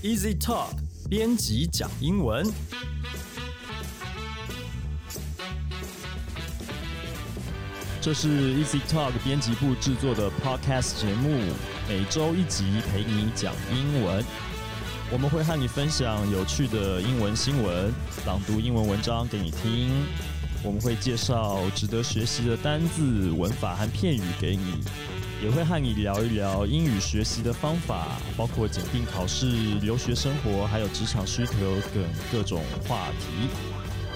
Easy Talk 编辑讲英文。这是 Easy Talk 编辑部制作的 Podcast 节目，每周一集陪你讲英文。我们会和你分享有趣的英文新闻，朗读英文文章给你听。我们会介绍值得学习的单字、文法和片语给你，也会和你聊一聊英语学习的方法，包括检定考试、留学生活，还有职场需求等各种话题。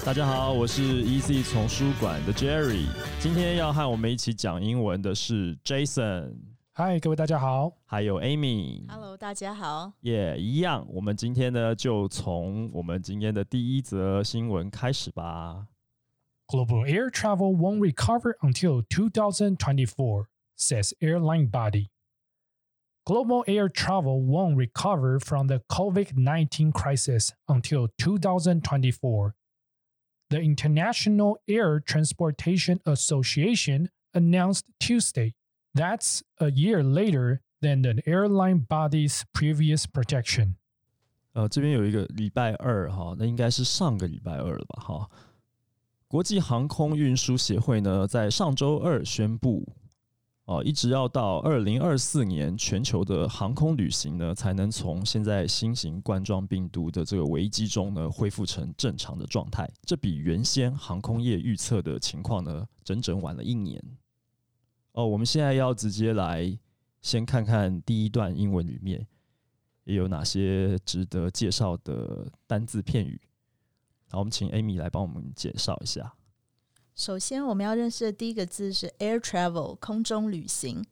大家好，我是 Easy 丛书馆的 Jerry，今天要和我们一起讲英文的是 Jason，嗨，各位大家好。还有 Amy。Hello，大家好。也一样，我们今天呢就从我们今天的第一则新闻开始吧。Global air travel won't recover until 2024, says airline body. Global air travel won't recover from the COVID 19 crisis until 2024. The International Air Transportation Association announced Tuesday. That's a year later than the airline body's previous projection. 呃，这边有一个礼拜二哈，那应该是上个礼拜二了吧哈。国际航空运输协会呢，在上周二宣布， 哦，一直要到二零二四年，全球的航空旅行呢，才能从现在新型冠状病毒的这个危机中呢，恢复成正常的状态。这比原先航空业预测的情况呢，整整晚了一年。哦，我们现在要直接来先看看第一段英文里面也有哪些值得介绍的单字片语。好，我们请 Amy 来帮我们介绍一下。首先，我们要认识的第一个字是 air travel，空中旅行。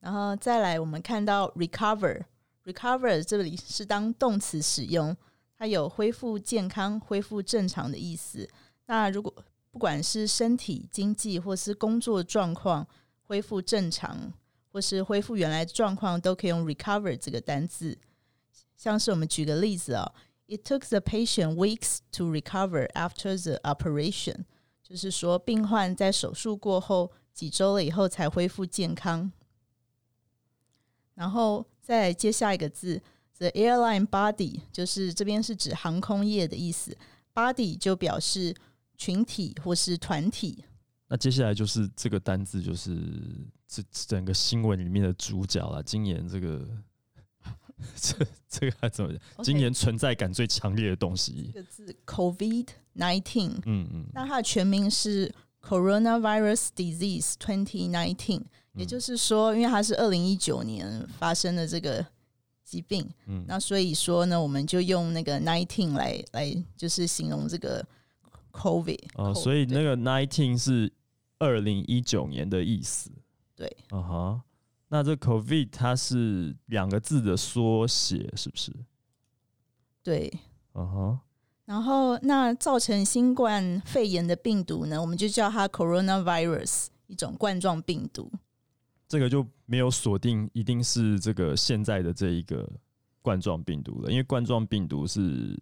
然后再来，我们看到 recover，recover 这里是当动词使用，它有恢复健康、恢复正常的意思。那如果不管是身体、经济或是工作状况恢复正常，或是恢复原来状况，都可以用 recover 这个单字。像是我们举个例子哦，It took the patient weeks to recover after the operation。就是说，病患在手术过后几周了以后才恢复健康。然后再接下一个字，the airline body，就是这边是指航空业的意思，body 就表示群体或是团体。那接下来就是这个单字，就是这整个新闻里面的主角了。今年这个 这这个还怎么今年存在感最强烈的东西这。个字 COVID nineteen，嗯嗯，那它的全名是 Coronavirus Disease 2019，也就是说，因为它是二零一九年发生的这个疾病，嗯。那所以说呢，我们就用那个 nineteen 来来就是形容这个 COVID 哦、所以那个 nineteen 是二零一九年的意思。对。啊哈，那这 COVID 它是两个字的缩写，是不是？对。啊哈，然后，那造成新冠肺炎的病毒呢，我们就叫它 coronavirus，一种冠状病毒。这个就没有锁定一定是这个现在的这一个冠状病毒了，因为冠状病毒是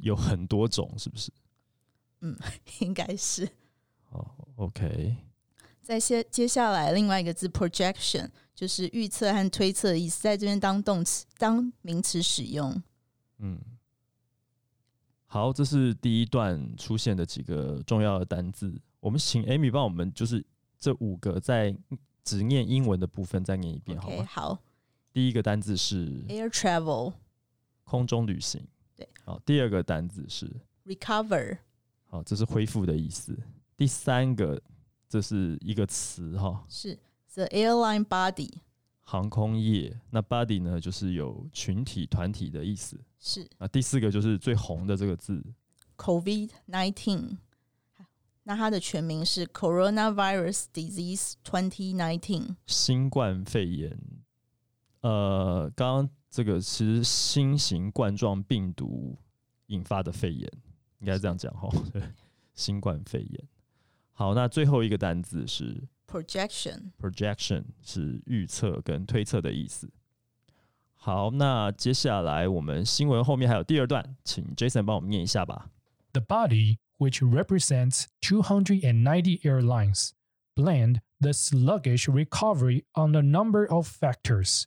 有很多种，是不是？嗯 应该是。哦，OK，在接接下来另外一个字 projection 就是预测和推测的意思，在这边当动词当名词使用。嗯，好，这是第一段出现的几个重要的单字。我们请 Amy 帮我们就是这五个在只念英文的部分再念一遍好吗？好第一个单字是，air travel 空中旅行，对。好，第二个单字是 recover 好，这是恢复的意思。第三个，这是一个词哈，是 the airline body 航空业。那 body 呢，就是有群体、团体的意思。是啊，第四个就是最红的这个字 COVID nineteen，那它的全名是 coronavirus disease twenty nineteen。新冠肺炎。呃，刚刚这个其实新型冠状病毒引发的肺炎，应该这样讲哈。对，新冠肺炎。好，那最后一个单字是 projection projection 是预测跟推测的意思。好，那接下来我们新闻后面还有第二段，请 Jason 帮我们念一下吧。 The body, which represents 290 airlines, blamed the sluggish recovery on a number of factors,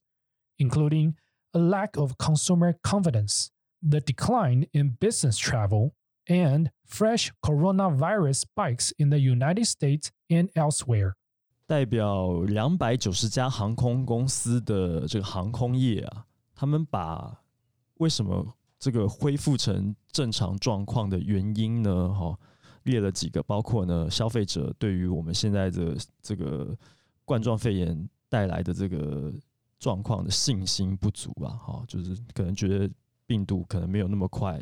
including a lack of consumer confidence, the decline in business travel, and fresh coronavirus spikes in the United States and elsewhere. 代表两百九十家航空公司的这个航空业啊， 他们把为什么这个恢复成正常状况的原因呢？哈，列了几个，包括呢，消费者对于我们现在的这个冠状肺炎带来的这个状况的信心不足吧，哈，就是可能觉得病毒可能没有那么快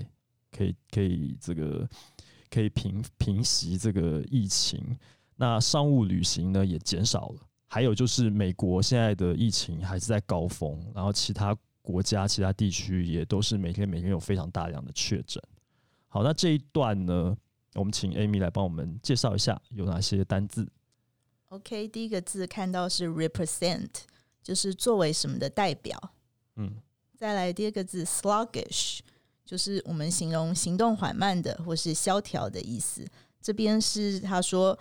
可以可以这个可以平平息这个疫情。那商务旅行呢也减少了，还有就是美国现在的疫情还是在高峰，然后其他国家、其他地区也都是每天每天有非常大量的确诊。好，那这一段呢，我们请 Amy 来帮我们介绍一下有哪些单字。OK，第一个字看到是 represent，就是作为什么的代表。嗯，再来第二个字 sluggish，就是我们形容行动缓慢的或是萧条的意思。这边是他说。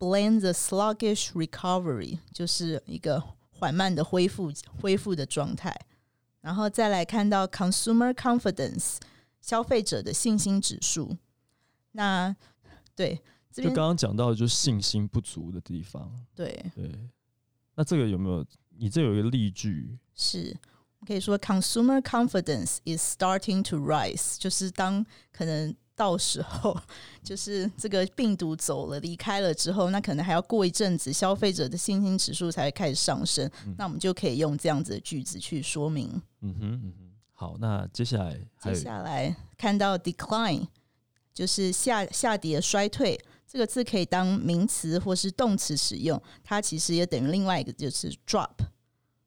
Blame the sluggish recovery，就是一个缓慢的恢复恢复的状态。然后再来看到 consumer confidence，消费者的信心指数。那对，就刚刚讲到就是信心不足的地方。对对，那这个有没有？你这有一个例句，是可以说 consumer confidence is starting to rise，就是当可能。到时候就是这个病毒走了、离开了之后，那可能还要过一阵子，消费者的信心指数才会开始上升。那我们就可以用这样子的句子去说明。嗯哼，嗯哼。好，那接下来接下来看到 decline，就是下下跌、衰退这个字可以当名词或是动词使用，它其实也等于另外一个就是 drop。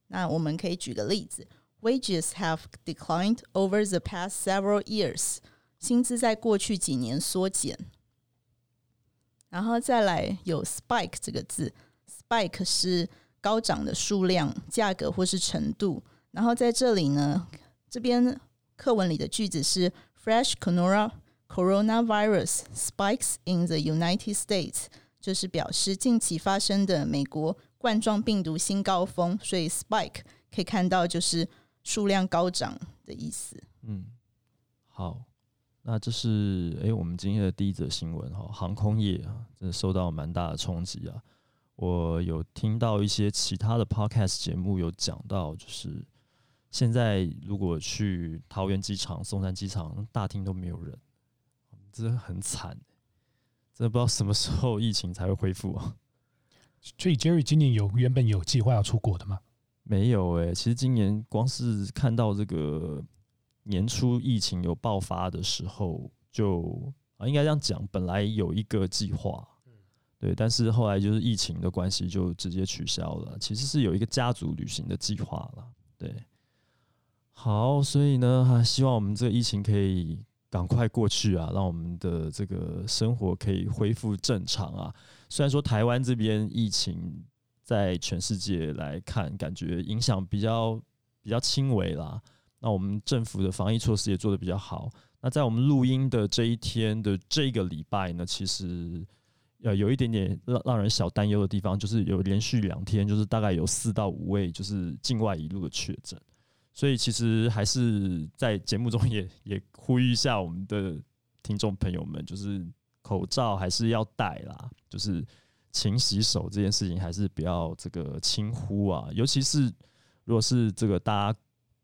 那我们可以举个例子：Wages have declined over the past several years。薪资在过去几年缩减，然后再来有 spike 这个字，spike 是高涨的数量、价格或是程度。然后在这里呢，这边课文里的句子是 fresh coronavirus spikes in the United States，就是表示近期发生的美国冠状病毒新高峰。所以 spike 可以看到就是数量高涨的意思。嗯，好。那这是哎，我们今天的第一则新闻哈，航空业啊，真的受到蛮大的冲击啊。我有听到一些其他的 podcast 节目有讲到，就是现在如果去桃园机场、松山机场大厅都没有人，真的很惨，真的不知道什么时候疫情才会恢复啊。所以 Jerry 今年有原本有计划要出国的吗？没有哎，其实今年光是看到这个。年初疫情有爆发的时候，就啊，应该这样讲，本来有一个计划，对，但是后来就是疫情的关系，就直接取消了。其实是有一个家族旅行的计划了，对。好，所以呢，哈，希望我们这个疫情可以赶快过去啊，让我们的这个生活可以恢复正常啊。虽然说台湾这边疫情在全世界来看，感觉影响比较比较轻微啦。那我们政府的防疫措施也做得比较好。那在我们录音的这一天的这个礼拜呢，其实呃有一点点让让人小担忧的地方，就是有连续两天，就是大概有四到五位就是境外一路的确诊。所以其实还是在节目中也也呼吁一下我们的听众朋友们，就是口罩还是要戴啦，就是勤洗手这件事情还是不要这个轻忽啊。尤其是如果是这个大家。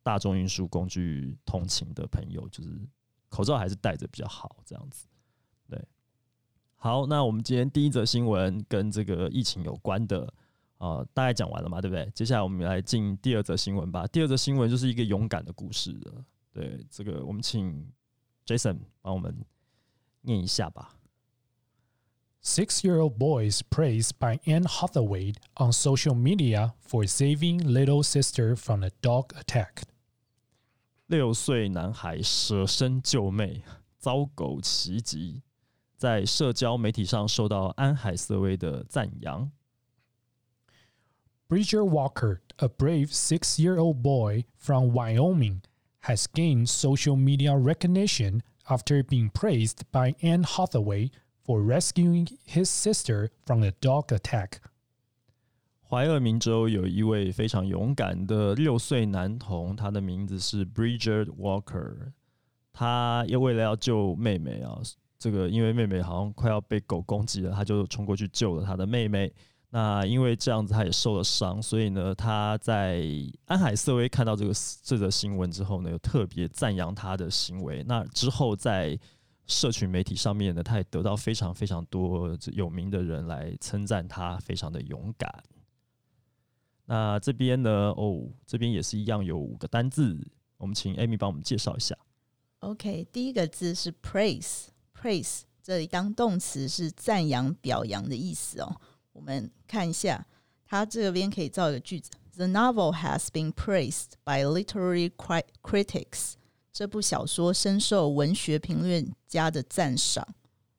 大众运输工具通勤的朋友，就是口罩还是戴着比较好，这样子。对，好，那我们今天第一则新闻跟这个疫情有关的呃，大概讲完了嘛，对不对？接下来我们来进第二则新闻吧。第二则新闻就是一个勇敢的故事。对，这个我们请 Jason 帮我们念一下吧。Six-year-old boys praise by Anne Hathaway on social media for saving little sister from a dog attack. 六岁男孩舍身救妹，遭狗袭击，在社交媒体上受到安海瑟薇的赞扬。Bridger Walker, a brave six year old boy from Wyoming, has gained social media recognition after being praised by Anne Hathaway for rescuing his sister from a dog attack. 怀俄明州有一位非常勇敢的六岁男童，他的名字是 Bridget Walker。他又为了要救妹妹啊，这个因为妹妹好像快要被狗攻击了，他就冲过去救了他的妹妹。那因为这样子，他也受了伤，所以呢，他在安海瑟薇看到这个这则新闻之后呢，又特别赞扬他的行为。那之后在社群媒体上面呢，他也得到非常非常多有名的人来称赞他，非常的勇敢。那这边呢？哦，这边也是一样，有五个单字，我们请 Amy 帮我们介绍一下。OK，第一个字是 praise，praise 这里当动词是赞扬、表扬的意思哦。我们看一下，它这边可以造一个句子：The novel has been praised by literary critics。这部小说深受文学评论家的赞赏。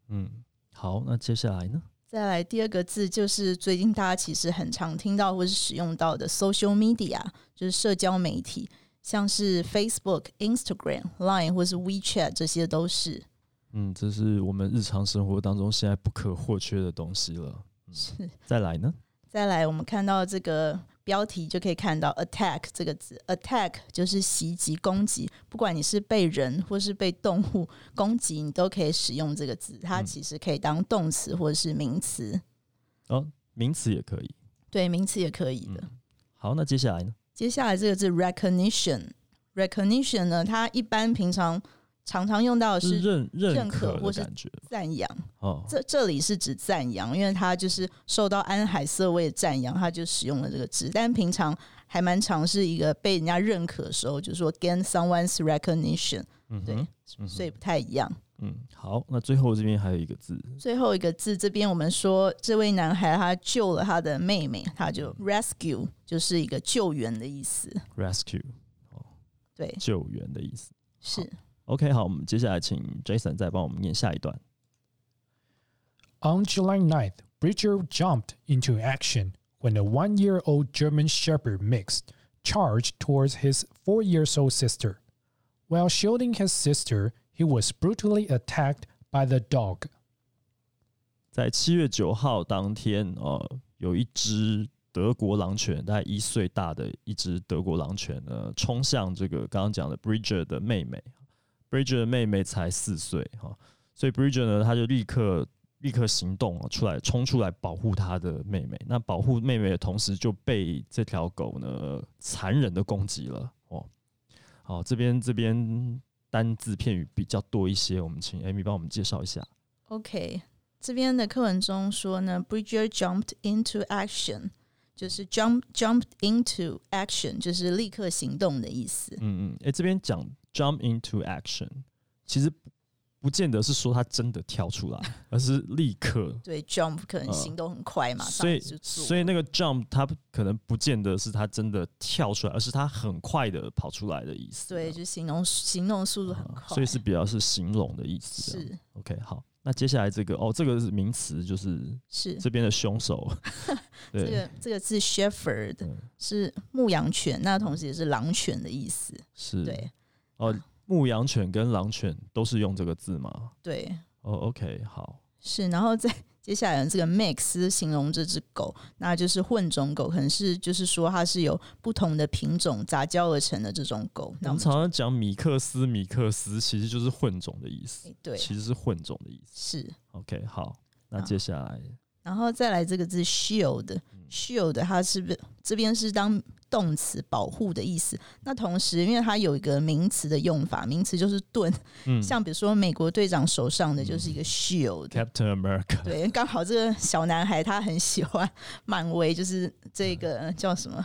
嗯，好，那接下来呢？再来第二个字就是最近大家其实很常听到或是使用到的 social media，就是社交媒体，像是 Facebook、Instagram、Line 或是 WeChat，这些都是。嗯，这是我们日常生活当中现在不可或缺的东西了。是。再来呢？再来，我们看到这个。标题就可以看到 attack 这个字，attack 就是袭击、攻击，不管你是被人或是被动物攻击，你都可以使用这个字。它其实可以当动词或者是名词。哦，名词也可以。对，名词也可以的。好，那接下来呢？接下来这个字 recognition，recognition 呢，它一般平常。常常用到的是认认可或是赞扬。哦，这这里是指赞扬，因为他就是受到安海瑟薇的赞扬，他就使用了这个字。但平常还蛮常是一个被人家认可的时候，就是说 gain someone's recognition，对，所以不太一样。嗯，好，那最后这边还有一个字，最后一个字这边我们说这位男孩他救了他的妹妹，他就 rescue 就是一个救援的意思，rescue 哦，对，救援的意思。是。OK，好，我们接下来请 Jason 再帮我们念下一段。On July 9th, Bridger jumped into action when a one year old German Shepherd mix charged towards his four years old sister. While shielding his sister, he was brutally attacked by the dog. 在七月九号当天，呃，有一只德国狼犬，大概一岁大的一只德国狼犬呢，冲向这个刚刚讲的 Bridger 的妹妹 Bridger 的妹妹才四岁哈，所以 Bridger 呢，他就立刻立刻行动出来，冲出来保护他的妹妹。那保护妹妹的同时，就被这条狗呢残忍的攻击了哦。好，这边这边单字片语比较多一些，我们请 Amy 帮我们介绍一下。OK，这边的课文中说呢，Bridger jumped into action，就是 jump jumped into action，就是立刻行动的意思。嗯嗯，哎，这边讲。Jump into action，其实不见得是说他真的跳出来，而是立刻。对，jump 可能行动很快嘛，所以所以那个 jump 他可能不见得是他真的跳出来，而是他很快的跑出来的意思。对，就形容行动速度很快，所以是比较是形容的意思。是 OK，好，那接下来这个哦，这个是名词，就是是这边的凶手。这个这个字 shepherd 是牧羊犬，那同时也是狼犬的意思。是对。哦，牧羊犬跟狼犬都是用这个字吗？对。哦，OK，好。是，然后再接下来这个 mix 形容这只狗，那就是混种狗，可能是就是说它是有不同的品种杂交而成的这种狗。我们常常讲米克斯，米克斯其实就是混种的意思。对，其实是混种的意思。是。OK，好，那接下来。然后再来这个字 shield，shield 它是不是这边是当动词保护的意思？那同时因为它有一个名词的用法，名词就是盾，像比如说美国队长手上的就是一个 shield，Captain America。对，刚好这个小男孩他很喜欢漫威，就是这个叫什么？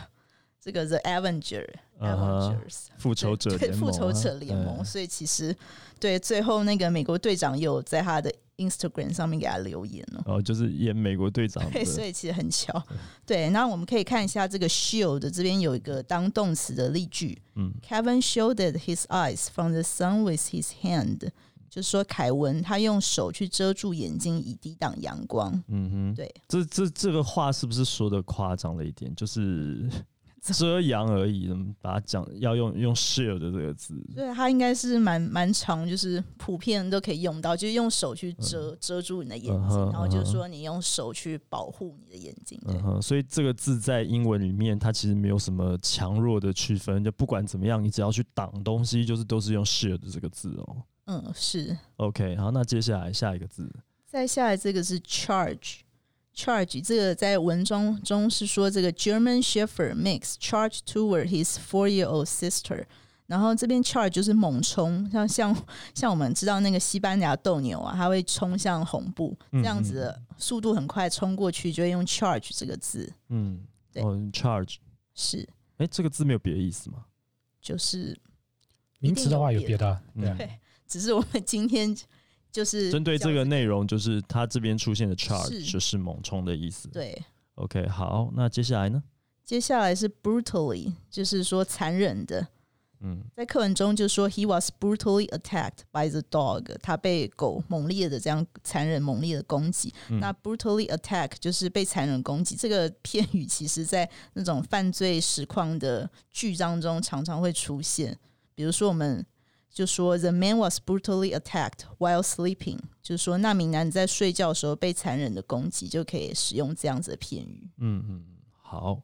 这个 The Avenger，Avengers，复仇者对，复仇者联盟。所以其实对最后那个美国队长有在他的。Instagram 上面给他留言了，哦，就是演美国队长，对，所以其实很巧，对。那我们可以看一下这个 shield 这边有一个当动词的例句，嗯，Kevin shielded his eyes from the sun with his hand，就是说凯文他用手去遮住眼睛以抵挡阳光，嗯哼，对。这这这个话是不是说的夸张了一点？就是遮阳而已，把它讲要用用 shield 这个字。对，它应该是蛮蛮长，就是普遍都可以用到，就是用手去遮遮住你的眼睛，然后就是说你用手去保护你的眼睛。嗯哼，所以这个字在英文里面，它其实没有什么强弱的区分，就不管怎么样，你只要去挡东西，就是都是用 shield 这个字哦。嗯，是。OK，好，那接下来下一个字，再下来这个是 charge。Charge 这个在文中中是说这个 German Shepherd makes charge toward his four-year-old sister，然后这边 charge 就是猛冲，像像像我们知道那个西班牙斗牛啊，它会冲向红布，这样子的速度很快冲过去，就会用 charge 这个字。嗯，对，charge 是。哎，这个字没有别的意思吗？就是名词的话有别的，对，只是我们今天。就是针对这个内容，就是它这边出现的 charge 就是猛冲的意思。对，OK，好，那接下来呢？接下来是 brutally，就是说残忍的。嗯，在课文中就说 he was brutally attacked by the dog，他被狗猛烈的这样残忍猛烈的攻击。那 brutally attack 就是被残忍攻击。这个片语其实在那种犯罪实况的剧当中常常会出现，比如说我们。就说 The man was brutally attacked while sleeping，就是说那名男子在睡觉的时候被残忍的攻击，就可以使用这样子的片语。嗯嗯，好，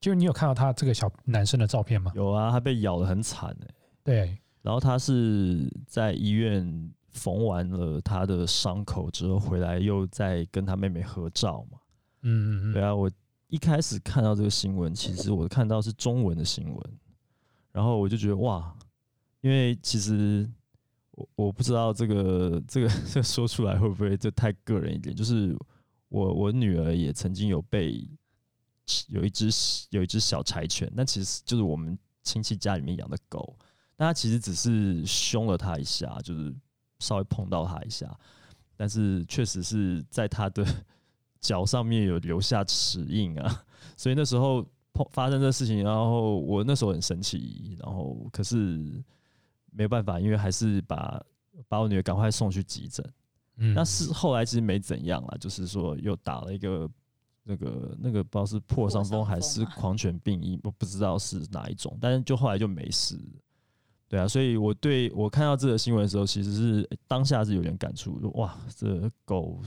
就是你有看到他这个小男生的照片吗？有啊，他被咬的很惨哎。对，然后他是在医院缝完了他的伤口之后回来，又在跟他妹妹合照嘛。嗯嗯嗯，对啊，我一开始看到这个新闻，其实我看到是中文的新闻，然后我就觉得哇。因为其实我我不知道这个这个这说出来会不会就太个人一点？就是我我女儿也曾经有被有一只有一只小柴犬，但其实就是我们亲戚家里面养的狗，但它其实只是凶了它一下，就是稍微碰到它一下，但是确实是在它的 脚上面有留下齿印啊，所以那时候碰发生这事情，然后我那时候很生气，然后可是。没有办法，因为还是把把我女儿赶快送去急诊。嗯，那是后来其实没怎样啊，就是说又打了一个那个那个不知道是破伤风还是狂犬病疫，我不知道是哪一种，但是就后来就没事。对啊，所以我对我看到这个新闻的时候，其实是当下是有点感触，哇，这狗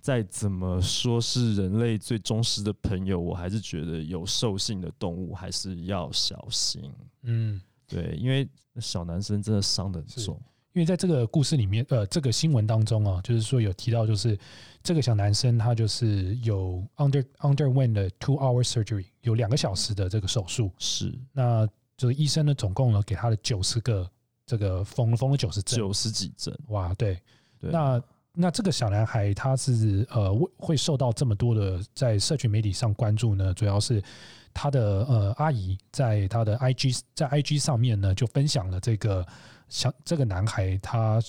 再怎么说是人类最忠实的朋友，我还是觉得有兽性的动物还是要小心。嗯。对，因为小男生真的伤的很重。因为在这个故事里面，呃，这个新闻当中啊，就是说有提到，就是这个小男生他就是有 under underwent 的 two hour surgery，有两个小时的这个手术。是，那就是医生呢，总共呢给他了九十个这个缝缝了九十针，九十几针。哇，对，那那这个小男孩他是呃会受到这么多的在社群媒体上关注呢，主要是。他的呃阿姨在他的 IG 在 IG 上面呢，就分享了这个小这个男孩，他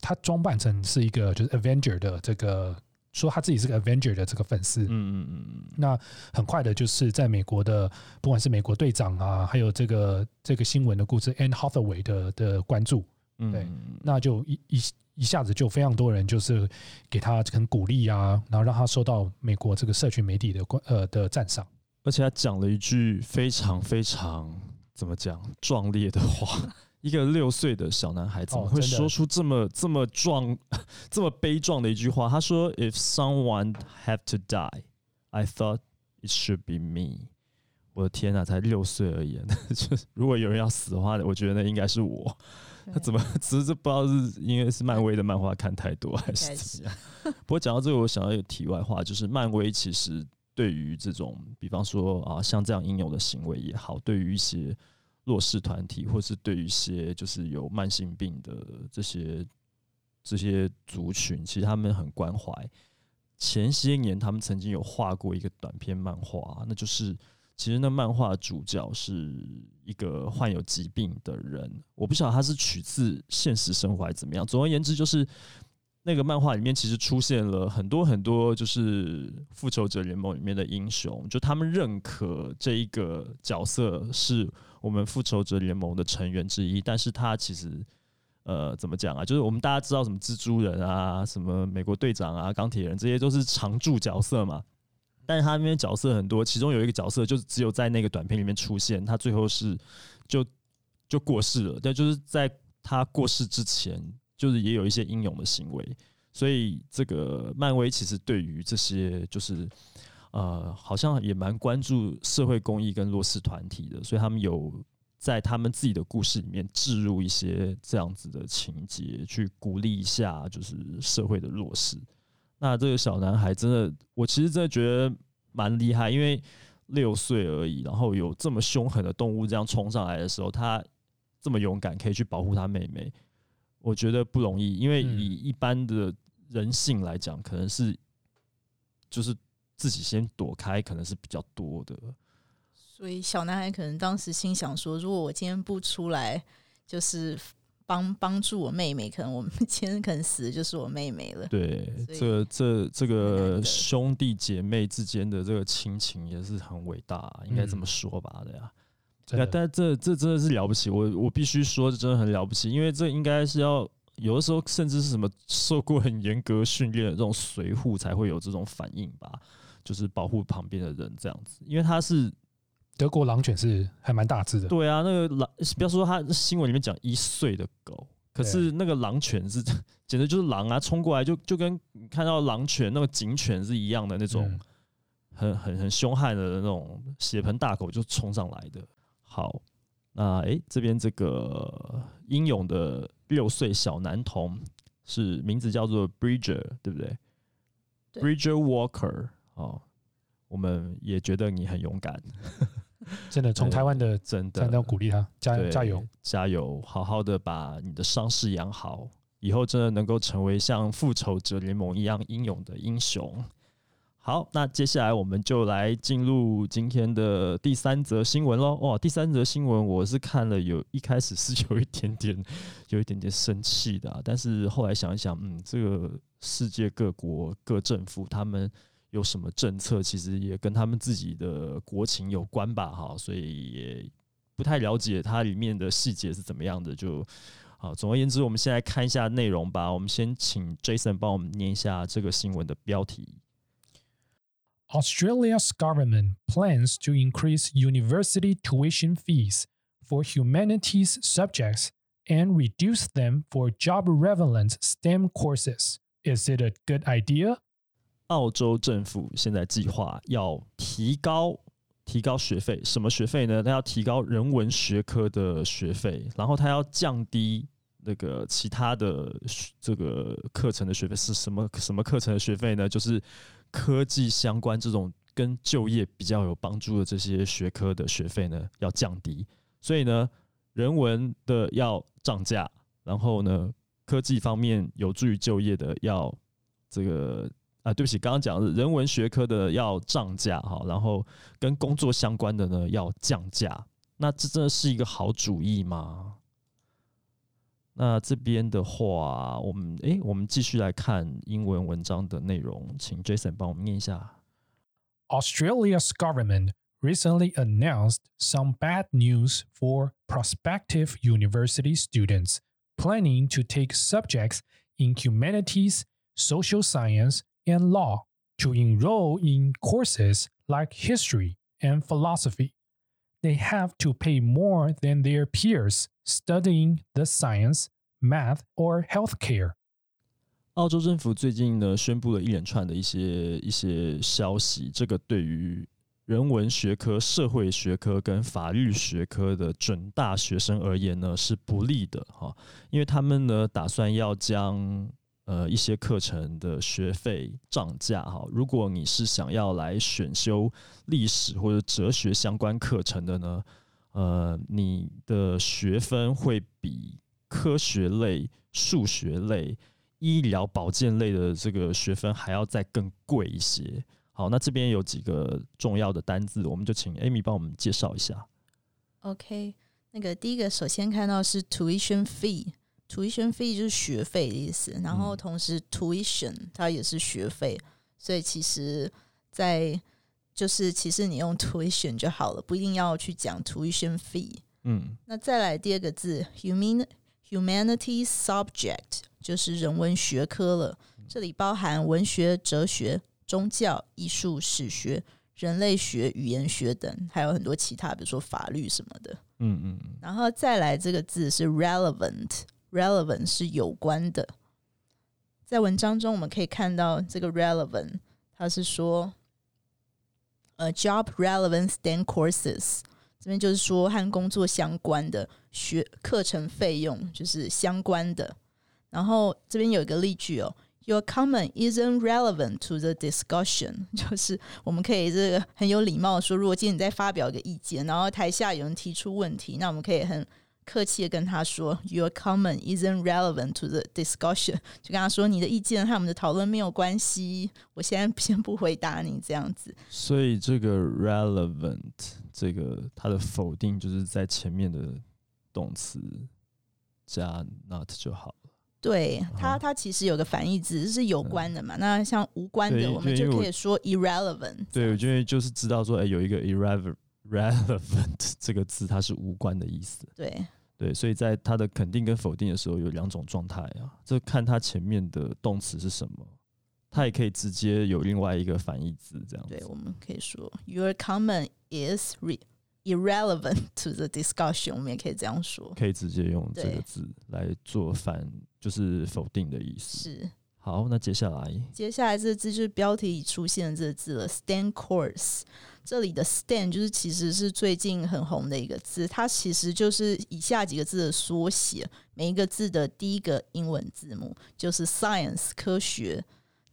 他装扮成是一个就是 Avenger 的这个，说他自己是个 Avenger 的这个粉丝。嗯嗯嗯嗯。那很快的，就是在美国的，不管是美国队长啊，还有这个这个新闻的故事，Anne Hathaway 的的关注，对，那就一一一下子就非常多人就是给他很鼓励啊，然后让他受到美国这个社群媒体的关呃的赞赏。而且他讲了一句非常非常怎么讲壮烈的话，一个六岁的小男孩怎么会说出这么这么壮、这么悲壮的一句话？他说：“If someone have to die, I thought it should be me。”我的天哪，才六岁而已，就如果有人要死的话，我觉得那应该是我。他怎么 只是不知道是因为是漫威的漫画看太多还是怎样？不过讲到这个，我想到一个题外话，就是漫威其实。对于这种，比方说啊，像这样应有的行为也好，对于一些弱势团体，或是对于一些就是有慢性病的这些这些族群，其实他们很关怀。前些年，他们曾经有画过一个短篇漫画，那就是其实那漫画主角是一个患有疾病的人，我不晓得他是取自现实生活还是怎么样。总而言之，就是。那个漫画里面其实出现了很多很多，就是复仇者联盟里面的英雄，就他们认可这一个角色是我们复仇者联盟的成员之一，但是他其实呃怎么讲啊？就是我们大家知道什么蜘蛛人啊、什么美国队长啊、钢铁人这些都是常驻角色嘛。但是他那边角色很多，其中有一个角色就只有在那个短片里面出现，他最后是就就过世了，但就是在他过世之前，就是也有一些英勇的行为，所以这个漫威其实对于这些就是呃，好像也蛮关注社会公益跟弱势团体的，所以他们有在他们自己的故事里面置入一些这样子的情节，去鼓励一下就是社会的弱势。那这个小男孩真的，我其实真的觉得蛮厉害，因为六岁而已，然后有这么凶狠的动物这样冲上来的时候，他这么勇敢，可以去保护他妹妹，我觉得不容易。因为以一般的人性来讲，可能是就是自己先躲开，可能是比较多的。所以小男孩可能当时心想说：“如果我今天不出来，就是。”帮帮助我妹妹，可能我们 今天可能死的就是我妹妹了。对，这这这个兄弟姐妹之间的这个亲情也是很伟大，应该这么说吧？对呀，那但这这真的是了不起，我我必须说，这真的很了不起，因为这应该是要有的时候甚至是什么受过很严格训练的这种随护才会有这种反应吧，就是保护旁边的人这样子，因为他是。德国狼犬是还蛮大只的，对啊，那个狼，不要说它新闻里面讲一岁的狗，可是那个狼犬是 简直就是狼啊，冲过来就就跟看到狼犬那个警犬是一样的那种，很很很凶悍的那种血盆大口就冲上来的。好，那哎这边这个英勇的六岁小男童是名字叫做 Bridger，对不对？Bridger Walker，哦。我们也觉得你很勇敢，真的。从台湾的 真的要鼓励他，加加油，加油，好好的把你的伤势养好，以后真的能够成为像复仇者联盟一样英勇的英雄。好，那接下来我们就来进入今天的第三则新闻喽。哇，第三则新闻我是看了，有一开始是有一点点，有一点点生气的，但是后来想一想，嗯，这个世界各国各政府他们。有什么政策，其实也跟他们自己的国情有关吧，哈，所以也不太了解它里面的细节是怎么样的。就好，总而言之，我们先来看一下内容吧。我们先请 Jason 帮我们念一下这个新闻的标题 ：Australia's government plans to increase university tuition fees for humanities subjects and reduce them for job-relevant STEM courses. Is it a good idea? 澳洲政府现在计划要提高提高学费，什么学费呢？他要提高人文学科的学费，然后他要降低那个其他的这个课程的学费。是什么什么课程的学费呢？就是 科技相关这种跟就业比较有帮助的这些学科的学费呢要降低。所以呢，人文的要涨价，然后呢，科技方面有助于就业的要这个。啊，对不起，刚刚讲的人文学科的要涨价哈，然后跟工作相关的呢要降价，那这真的是一个好主意吗？那这边的话，我们诶，我们继续来看英文文章的内容，请 Jason 帮我们念一下。Australia's government recently announced some bad news for prospective university students planning to take subjects in humanities, social science, and law to enroll in courses like history and philosophy. They have to pay more than their peers studying the science, math, or healthcare. 澳洲政府最近呢宣布了一连串的一些一些消息，这个对于人文学科、社会学科跟法律学科的准大学生而言呢是不利的哈，因为他们呢打算要将呃，一些课程的学费涨价哈。如果你是想要来选修历史或者哲学相关课程的呢，呃，你的学分会比科学类、数学类、医疗保健类的这个学分还要再更贵一些。好，那这边有几个重要的单字，我们就请 Amy 帮我们介绍一下。OK，那个第一个首先看到是 tuition fee。tuition fee 就是学费的意思，然后同时 tuition 它也是学费，所以其实，在就是其实你用 tuition 就好了，不一定要去讲 tuition fee。嗯，那再来第二个字 human humanities subject 就是人文学科了，这里包含文学、哲学、宗教、艺术、史学、人类学、语言学等，还有很多其他，比如说法律什么的。嗯嗯嗯，然后再来这个字是 relevant，relevant 是有关的。在文章中我们可以看到这个 relevant，它是说，呃，job relevant STEM courses，这边就是说和工作相关的学课程费用就是相关的。然后这边有一个例句哦，Your comment isn't relevant to the discussion，就是我们可以这个很有礼貌说，如果今天你再发表一个意见，然后台下有人提出问题，那我们可以很客气的跟他说，Your comment isn't relevant to the discussion，就跟他说你的意见和我们的讨论没有关系，我现在先不回答你这样子。所以这个 relevant 这个它的否定就是在前面的动词加 not 就好了。对它，哦它其实有个反义词是有关的嘛。那像无关的，我们就可以说 irrelevant 对，我样子。觉得就是知道说，哎、有一个 irrelevant relevant 这个字，它是无关的意思。对对，所以在它的肯定跟否定的时候，有两种状态啊。这看它前面的动词是什么，它也可以直接有另外一个反义字这样对，我们可以说 Your comment is re irrelevant to the discussion，我们也可以这样说。可以直接用这个字来做反，就是否定的意思。是，好，那接下来，接下来这个字就是标题已出现的这个字了，stand course。这里的 stand 就是其实是最近很红的一个字，它其实就是以下几个字的缩写，每一个字的第一个英文字母就是 science 科学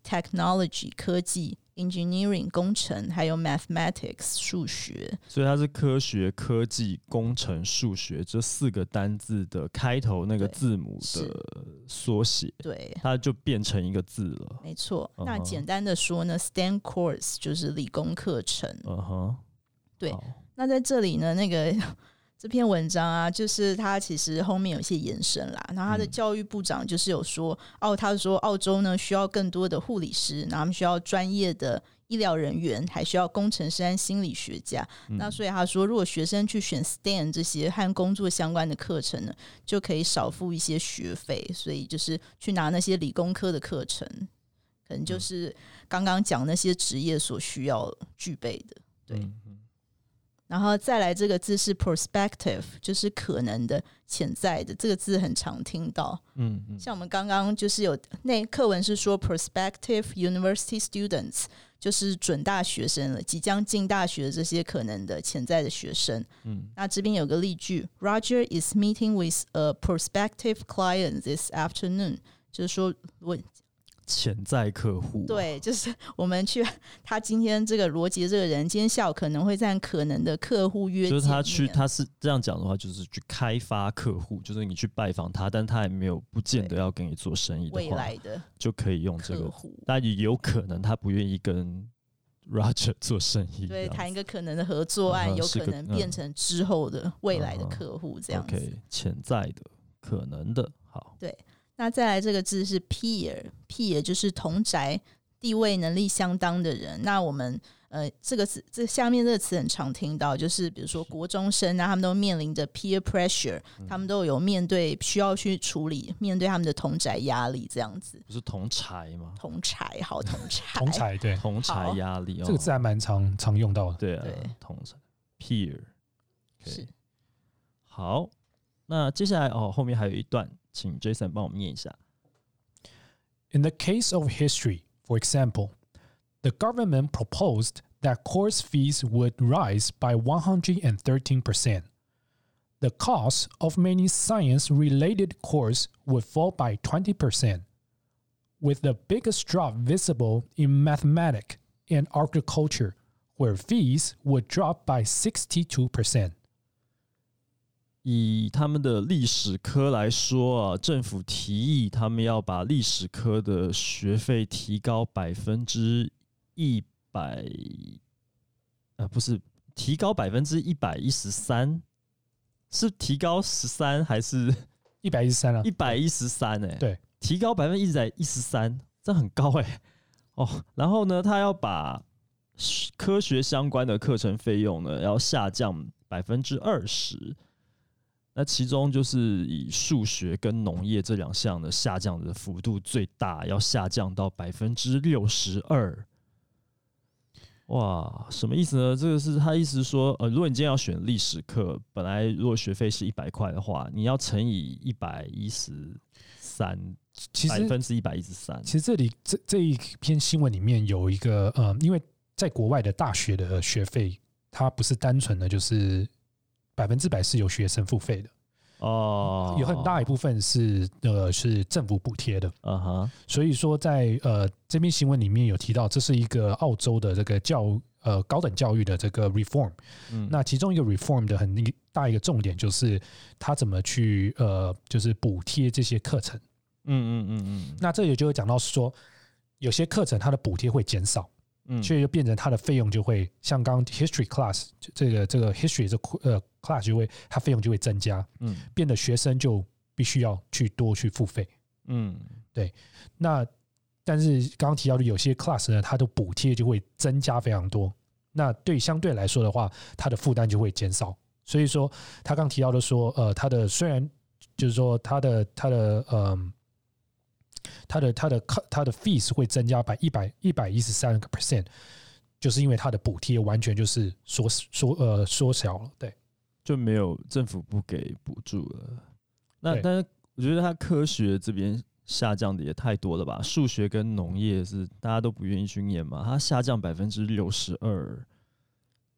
，technology 科技，engineering 工程，还有 mathematics 数学。所以它是科学、科技、工程、数学这四个单字的开头那个字母的缩写，对，它就变成一个字了。没错。那简单的说呢，STEM course 就是理工课程。嗯哼，对那在这里呢，那个这篇文章啊，就是它其实后面有一些延伸啦。然后他的嗯教育部长就是有说，澳他说澳洲呢需要更多的护理师，然后他们需要专业的医疗人员，还需要工程师和心理学家。嗯那所以他说，如果学生去选 STEM 这些和工作相关的课程呢，就可以少付一些学费。所以就是去拿那些理工科的课程，可能嗯就是刚刚讲那些职业所需要具备的。对然后再来这个字是 prospective，就是可能的、潜在的，这个字很常听到。嗯嗯，像我们刚刚就是有那课文是说 prospective university students，就是准大学生了，即将进大学的这些可能的潜在的学生。嗯那这边有个例句：Roger is meeting with a prospective client this afternoon，就是说我潜在客户，，对，就是 我们去他今天这个罗杰这个人，今天下午可能会在可能的客户约，就是他去，他是这样讲的话，就是去开发客户，就是你去拜访他，但他也没有不见得要跟你做生意的未话，来的就可以用这个，客户，但也有可能他不愿意跟 Roger 做生意，对，谈一个可能的合作案，有可能变嗯。成之后的未来的嗯客户这样子。OK，潜在的、可能的，好，那再来这个字是 peer，peer 就是同宅、地位、能力相当的人。那我们呃，这个词这下面这个词很常听到，就是比如说国中生啊，他们都面临着 peer pressure，他嗯。们都有面对需要去处理面对他们的同宅压力这样子。不是同柴吗？同柴好同 柴，同柴对。同柴压力，哦这个字还蛮常常用到的。对啊对，同柴 peer，是。好，那接下来哦，后面还有一段，请 Jason 帮我们念一下。 In the case of history, for example, the government proposed that course fees would rise by 113%. The cost of many science related courses would fall by 20%, with the biggest drop visible in mathematics and agriculture, where fees would drop by 62%. 以他们的历史科来说啊，政府提议他们要把历史科的学费提高百分之一百，呃，不是提高百分之一百一十三，是提高十三还是？一百一十三啊。一百一十三？哎，对，提高百分之一百一十三，这很高哎、哦，然后呢，他要把科学相关的课程费用呢要下降百分之二十。那其中就是以数学跟农业这两项的下降的幅度最大，要下降到百分之六十二。哇，什么意思呢？这个是他意思说，呃，如果你今天要选历史课，本来如果学费是一百块的话，你要乘以一百一十三，百其实分之一百一十三。其实这里这这一篇新闻里面有一个呃，因为在国外的大学的学费，它不是单纯的就是百分之百是由学生付费的，哦，有很大一部分是呃是政府补贴的。嗯哼，所以说在呃这篇新闻里面有提到，这是一个澳洲的这个教呃高等教育的这个 reform。嗯，那其中一个 reform 的很大一个重点就是它怎么去呃就是补贴这些课程。嗯嗯嗯嗯那这里就会讲到说，有些课程它的补贴会减少。嗯，所以就变成它的费用就会像刚刚 history class 就这个这个 history 这呃 class 就会它费用就会增加，嗯变得学生就必须要去多去付费。嗯对那但是刚刚提到的有些 class 呢，它的补贴就会增加非常多，那对相对来说的话，它的负担就会减少。所以说他刚提到的说，呃，他的虽然就是说他的他的嗯。它的它的它的 fees 会增加百一百一百一十三个 percent，就是因为它的补贴完全就是缩缩呃缩小了，对就没有政府不给补助了。那但是我觉得它科学这边下降的也太多了吧？数学跟农业是大家都不愿意去念嘛，它下降百分之六十二。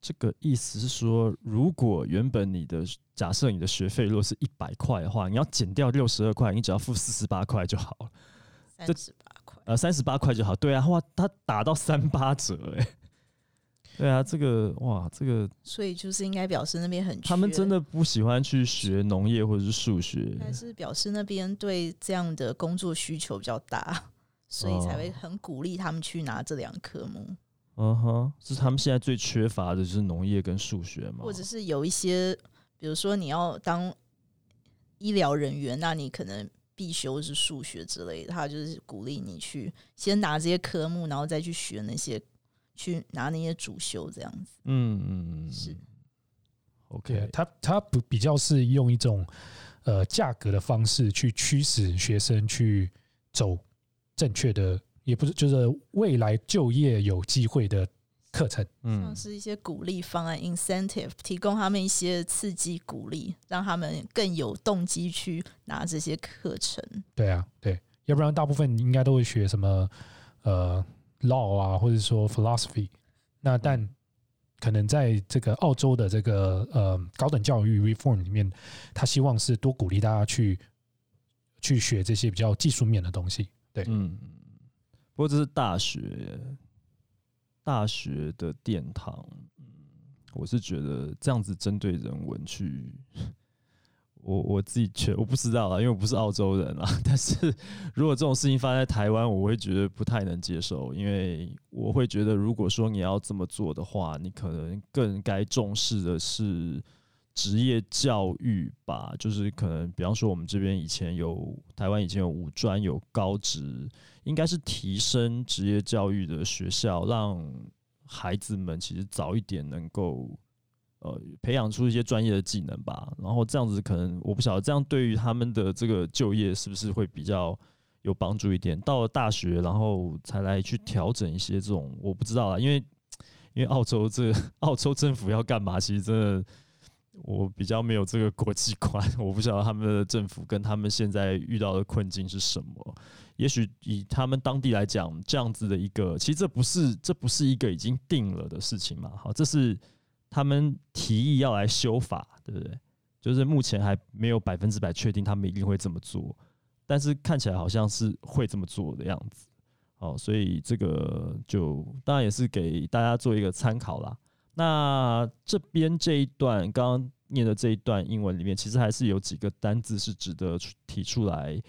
这个意思是说，如果原本你的假设你的学费如果是一百块的话，你要减掉六十二块，你只要付四十八块就好了，三十八块。呃，三十八块就好。对啊，哇，他打到三八折哎、对啊，这个哇，这个所以就是应该表示那边很，他们真的不喜欢去学农业或者是数学，还是表示那边对这样的工作需求比较大，所以才会哦很鼓励他们去拿这两科目，嗯哼，是他们现在最缺乏的就是农业跟数学嘛，或者是有一些，比如说你要当医疗人员，那你可能必修是数学之类的，他就是鼓励你去先拿这些科目，然后再去学那些，去拿那些主修这样子。嗯嗯嗯，是，OK，他他不比较是用一种呃价格的方式去驱使学生去走正确的，也不是就是未来就业有机会的课程。嗯像是一些鼓励方案 （incentive），提供他们一些刺激鼓励，让他们更有动机去拿这些课程。对啊，对，要不然大部分应该都会学什么呃 law 啊，或者说 philosophy。那但可能在这个澳洲的这个呃高等教育 reform 里面，他希望是多鼓励大家去去学这些比较技术面的东西。对，嗯，不过这是大学，大学的殿堂，嗯，我是觉得这样子针对人文去。我我自己觉我不知道啊，因为我不是澳洲人啊。但是 如果这种事情发生在台湾，我会觉得不太能接受，因为我会觉得，如果说你要这么做的话，你可能更该重视的是职业教育吧。就是可能，比方说我们这边以前有台湾以前有五专有高职，应该是提升职业教育的学校，让孩子们其实早一点能够。呃，培养出一些专业的技能吧，然后这样子可能我不晓得，这样对于他们的这个就业是不是会比较有帮助一点？到了大学，然后才来去调整一些这种，我不知道啦，因为因为澳洲这 澳洲政府要干嘛，其实真的我比较没有这个国际观，我不晓得他们的政府跟他们现在遇到的困境是什么。也许以他们当地来讲，这样子的一个，其实这不是这不是一个已经定了的事情嘛？好，这是。他们提议要来修法，对不对？就是目前还没有百分之百确定他们一定会这么做，但是看起来好像是会这么做的样子。哦，所以这个就当然也是给大家做一个参考啦。那这边这一段刚刚念的这一段英文里面，其实还是有几个单字是值得提出来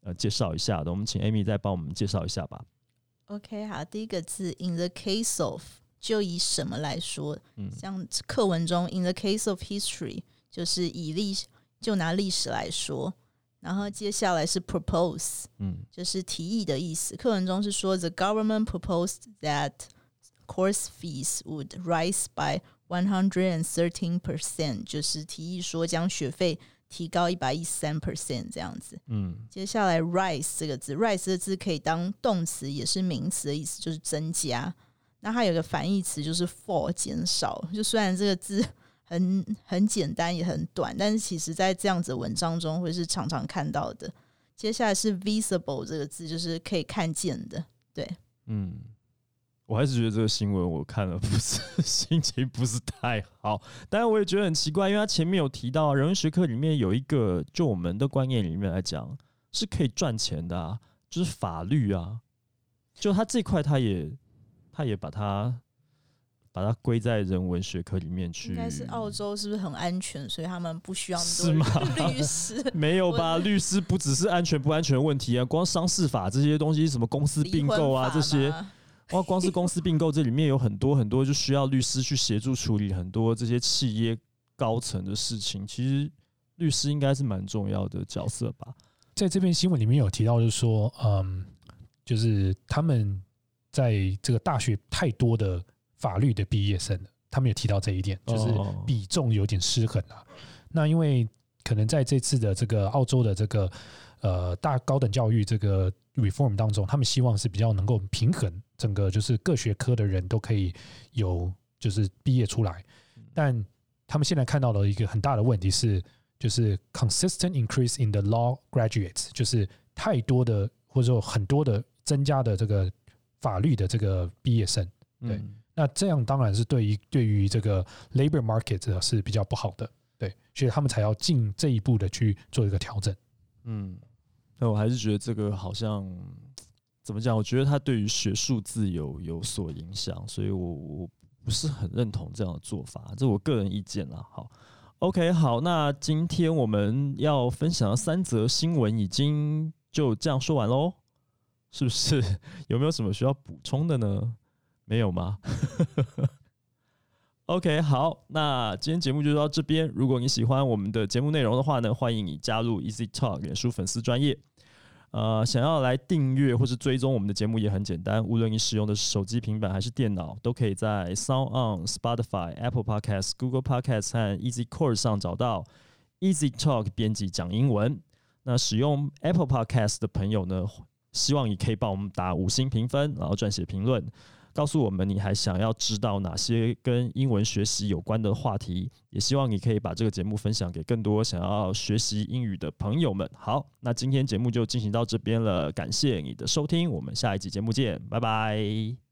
呃介绍一下的。我们请 Amy 再帮我们介绍一下吧。OK，好，第一个字 in the case of 就以什么来说，嗯像课文中 in the case of history 就是以历就拿历史来说，然后接下来是 propose 嗯就是提议的意思。课文中是说 the government proposed that course fees would rise by one hundred and thirteen percent，就是提议说将学费提高一百一十三 percent 这样子。嗯接下来 rise 这个字，rise 这个字可以当动词，也是名词的意思，就是增加。那它有个反义词就是 for 减少，就虽然这个字很很简单也很短，但是其实在这样子文章中会是常常看到的。接下来是 visible 这个字，就是可以看见的。对，嗯，我还是觉得这个新闻我看了不是 心情不是太好，当然我也觉得很奇怪，因为他前面有提到人文学科里面有一个，就我们的观念里面来讲是可以赚钱的啊，就是法律啊，就他这块他也他也把它把它归在人文学科里面去，应该是澳洲是不是很安全，所以他们不需要是吗？律师 没有吧？律师不只是安全不安全的问题啊，光商事法这些东西，什么公司并购啊这些，嘛哇，光是公司并购这里面有很多很多就需要律师去协助处理很多这些企业高层的事情。其实律师应该是蛮重要的角色吧？在这篇新闻里面有提到，就是说，嗯，就是他们在这个大学太多的法律的毕业生了，他们也提到这一点，就是哦比重有点失衡啊。那因为可能在这次的这个澳洲的这个呃大高等教育这个 reform 当中，他们希望是比较能够平衡整个就是各学科的人都可以有就是毕业出来，但他们现在看到的一个很大的问题是，就是 consistent increase in the law graduates，就是太多的或者说很多的增加的这个法律的这个毕业生。对嗯那这样当然是对于对于这个 labor market 呃是比较不好的，对，所以他们才要进这一步的去做一个调整。嗯，那我还是觉得这个好像怎么讲？我觉得它对于学术自由有所影响，所以我我不是很认同这样的做法，这我个人意见啦。好，OK，好，那今天我们要分享的三则新闻已经就这样说完喽，是不是？有没有什么需要补充的呢？没有吗？OK，好，那今天节目就到这边。如果你喜欢我们的节目内容的话呢，欢迎你加入 Easy Talk 脸书粉丝专业。呃，想要来订阅或是追踪我们的节目也很简单，无论你使用的是手机、平板还是电脑，都可以在 Sound On、Spotify、Apple Podcasts、Google Podcasts 和 Easy Course 上找到 Easy Talk 编辑讲英文。那使用 Apple Podcast 的朋友呢，希望你可以帮我们打五星评分，然后撰写评论。告诉我们你还想要知道哪些跟英文学习有关的话题，也希望你可以把这个节目分享给更多想要学习英语的朋友们。好，那今天节目就进行到这边了，感谢你的收听，我们下一集节目见，拜拜。